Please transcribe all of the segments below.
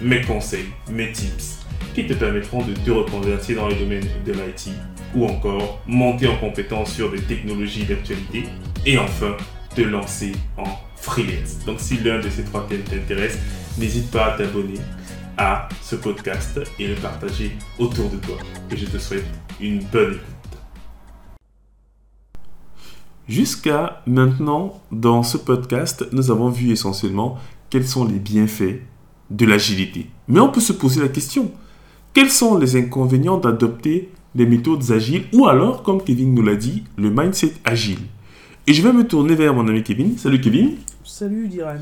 mes conseils, mes tips qui te permettront de te reconvertir dans le domaine de l'IT ou encore monter en compétence sur des technologies d'actualité et enfin te lancer en freelance. Donc si l'un de ces trois thèmes t'intéresse, n'hésite pas à t'abonner à ce podcast et le partager autour de toi. Et je te souhaite une bonne écoute. Jusqu'à maintenant, dans ce podcast, nous avons vu essentiellement quels sont les bienfaits de l'agilité. Mais on peut se poser la question, quels sont les inconvénients d'adopter des méthodes agiles ou alors, comme Kevin nous l'a dit, le mindset agile? Et je vais me tourner vers mon ami Kevin. Salut Kevin. Salut Diran.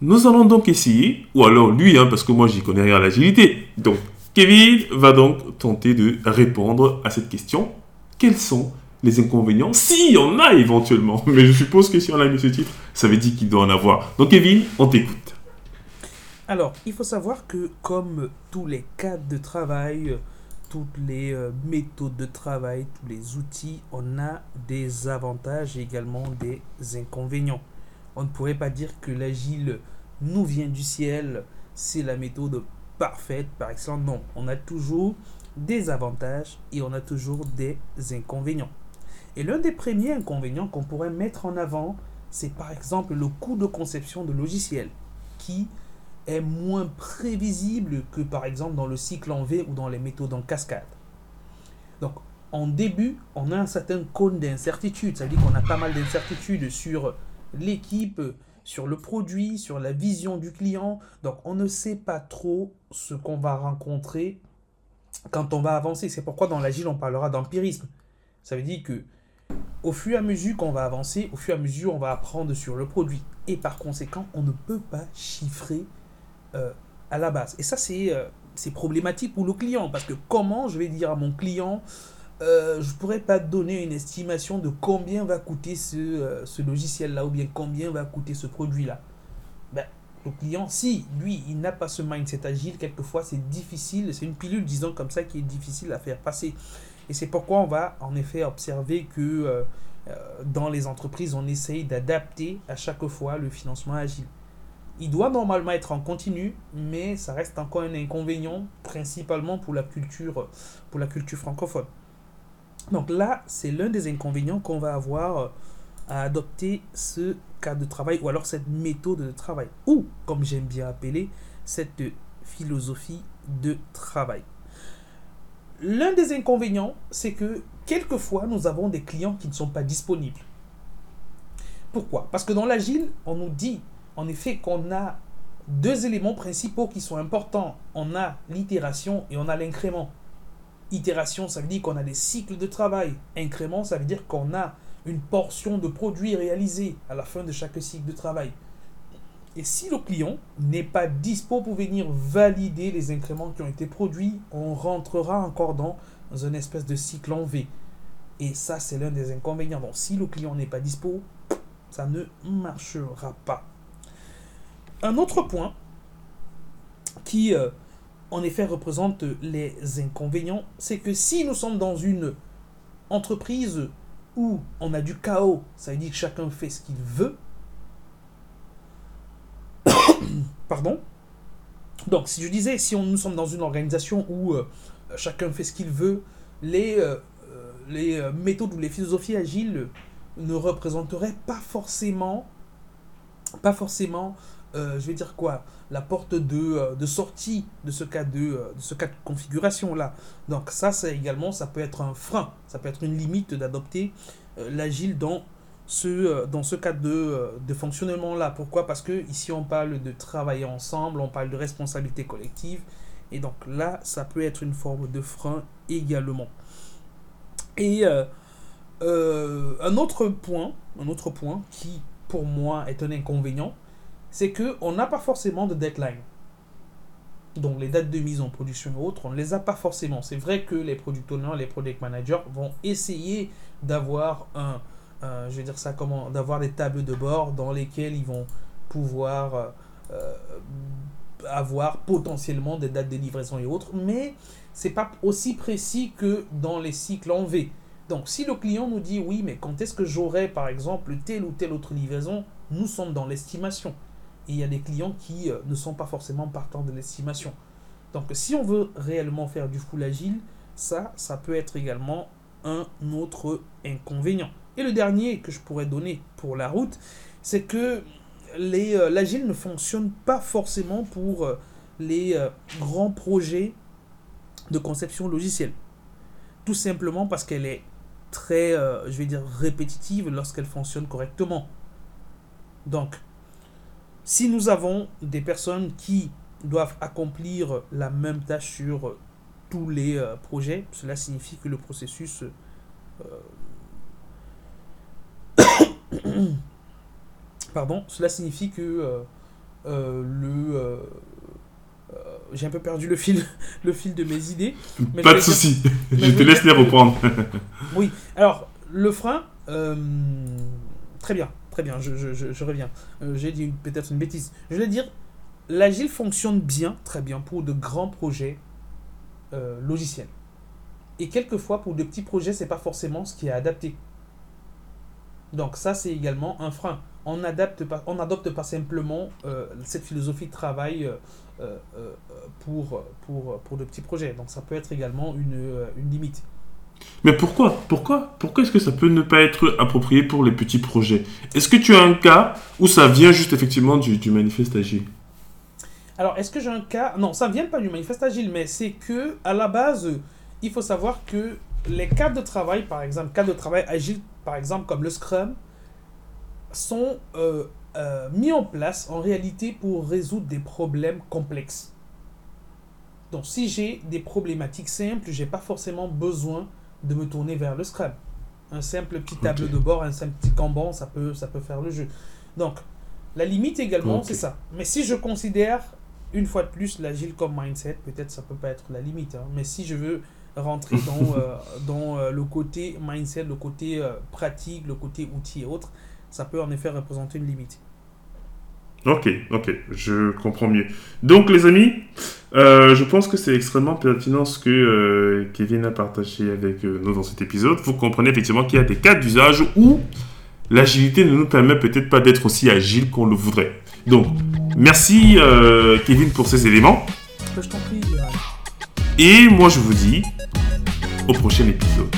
Nous allons donc essayer, ou alors lui, hein, parce que moi j'y connais rien à l'agilité. Donc Kevin va donc tenter de répondre à cette question. Quels sont les inconvénients S'il y en a éventuellement? Mais je suppose que si on a mis ce titre, ça veut dire qu'il doit en avoir. Donc Kevin, on t'écoute. Alors, il faut savoir que comme tous les cadres de travail, toutes les euh, méthodes de travail, tous les outils, on a des avantages et également des inconvénients. On ne pourrait pas dire que l'agile nous vient du ciel, c'est la méthode parfaite par exemple. Non, on a toujours des avantages et on a toujours des inconvénients. Et l'un des premiers inconvénients qu'on pourrait mettre en avant, c'est par exemple le coût de conception de logiciels qui est moins prévisible que par exemple dans le cycle en V ou dans les méthodes en cascade. Donc en début, on a un certain cône d'incertitude, ça veut dire qu'on a pas mal d'incertitudes sur l'équipe, sur le produit, sur la vision du client. Donc on ne sait pas trop ce qu'on va rencontrer quand on va avancer. C'est pourquoi dans l'agile on parlera d'empirisme. Ça veut dire que au fur et à mesure qu'on va avancer, au fur et à mesure on va apprendre sur le produit. Et par conséquent, on ne peut pas chiffrer euh, à la base. Et ça, euh, c'est problématique pour le client. Parce que comment je vais dire à mon client, euh, je ne pourrais pas donner une estimation de combien va coûter ce, ce logiciel-là ou bien combien va coûter ce produit-là. Ben, le client, si lui, il n'a pas ce mindset agile, quelquefois c'est difficile, c'est une pilule, disons comme ça, qui est difficile à faire passer. Et c'est pourquoi on va en effet observer que dans les entreprises, on essaye d'adapter à chaque fois le financement agile. Il doit normalement être en continu, mais ça reste encore un inconvénient, principalement pour la culture, pour la culture francophone. Donc là, c'est l'un des inconvénients qu'on va avoir à adopter ce cas de travail, ou alors cette méthode de travail, ou, comme j'aime bien appeler, cette philosophie de travail. L'un des inconvénients, c'est que quelquefois, nous avons des clients qui ne sont pas disponibles. Pourquoi? Parce que dans l'agile, on nous dit en effet qu'on a deux éléments principaux qui sont importants. On a l'itération et on a l'incrément. Itération, ça veut dire qu'on a des cycles de travail. Incrément, ça veut dire qu'on a une portion de produit réalisé à la fin de chaque cycle de travail. Et si le client n'est pas dispo pour venir valider les incréments qui ont été produits, on rentrera encore dans une espèce de cycle en V. Et ça, c'est l'un des inconvénients. Bon, si le client n'est pas dispo, ça ne marchera pas. Un autre point qui, euh, en effet, représente les inconvénients, c'est que si nous sommes dans une entreprise où on a du chaos, ça veut dire que chacun fait ce qu'il veut. Pardon. Donc, si je disais, si nous sommes dans une organisation où euh, chacun fait ce qu'il veut, les, euh, les méthodes ou les philosophies agiles ne représenteraient pas forcément, pas forcément euh, je vais dire quoi, la porte de, euh, de sortie de ce cas de, euh, ce de configuration là. Donc ça, c'est également, ça peut être un frein, ça peut être une limite d'adopter l'agile dans ce, dans ce cas de, de fonctionnement là. Pourquoi? Parce que ici on parle de travailler ensemble, on parle de responsabilité collective, et donc là, ça peut être une forme de frein également. Et un autre point, un autre point qui pour moi est un inconvénient, c'est qu'on n'a pas forcément de deadline. donc les dates de mise en production et autres, on ne les a pas forcément. C'est vrai que les product owners, les project managers vont essayer d'avoir un, comment, d'avoir des tables de bord dans lesquelles ils vont pouvoir euh, euh, avoir potentiellement des dates de livraison et autres, mais c'est pas aussi précis que dans les cycles en V. Donc si le client nous dit oui, mais quand est-ce que j'aurai par exemple telle ou telle autre livraison, nous sommes dans l'estimation. Il y a des clients qui euh, ne sont pas forcément partants de l'estimation. Donc si on veut réellement faire du full agile, ça, ça peut être également un autre inconvénient. Et le dernier que je pourrais donner pour la route, c'est que euh, l'agile ne fonctionne pas forcément pour euh, les grands projets de conception logicielle. Tout simplement parce qu'elle est très, je vais dire, répétitive lorsqu'elle fonctionne correctement. Donc, si nous avons des personnes qui doivent accomplir la même tâche sur tous les projets, cela signifie que le processus Pardon, cela signifie que euh, euh, le. Euh, j'ai un peu perdu le fil, le fil de mes idées. Pas de souci, je te laisse les reprendre. oui, alors, le frein, très bien, très bien, je, je, reviens. j'ai dit peut-être une bêtise. Je vais dire, l'agile fonctionne bien, très bien, pour de grands projets logiciels. Et quelquefois, pour de petits projets, c'est pas forcément ce qui est adapté. Donc ça, c'est également un frein. On n'adopte pas, on pas simplement euh, cette philosophie de travail euh, euh, pour, pour, pour de petits projets. Donc ça peut être également une, une limite. Mais pourquoi? Pourquoi? Pourquoi est-ce que ça peut ne pas être approprié pour les petits projets? Est-ce que tu as un cas où ça vient juste effectivement du, du manifeste agile? Alors, est-ce que j'ai un cas? Non, ça vient pas du manifeste agile, mais c'est que à la base, il faut savoir que les cas de travail, par exemple, cas de travail agile par exemple comme le Scrum, sont euh, euh, mis en place en réalité pour résoudre des problèmes complexes. Donc si j'ai des problématiques simples, j'ai pas forcément besoin de me tourner vers le Scrum. Un simple petit tableau de bord, un simple petit Kanban, ça peut, ça peut faire le jeu. Donc, la limite également, c'est ça. Mais si je considère, une fois de plus, l'agile comme mindset, peut-être ça peut pas être la limite. Hein. mais si je veux rentrer dans, euh, dans euh, le côté mindset, le côté euh, pratique, le côté outil et autres, ça peut en effet représenter une limite. Ok, ok, je comprends mieux. Donc les amis, je pense que c'est extrêmement pertinent ce que Kevin a partagé avec nous dans cet épisode. Vous comprenez effectivement qu'il y a des cas d'usage où l'agilité ne nous permet peut-être pas d'être aussi agile qu'on le voudrait. Donc, merci Kevin pour ces éléments. Je t'en prie. Et moi je vous dis au prochain épisode.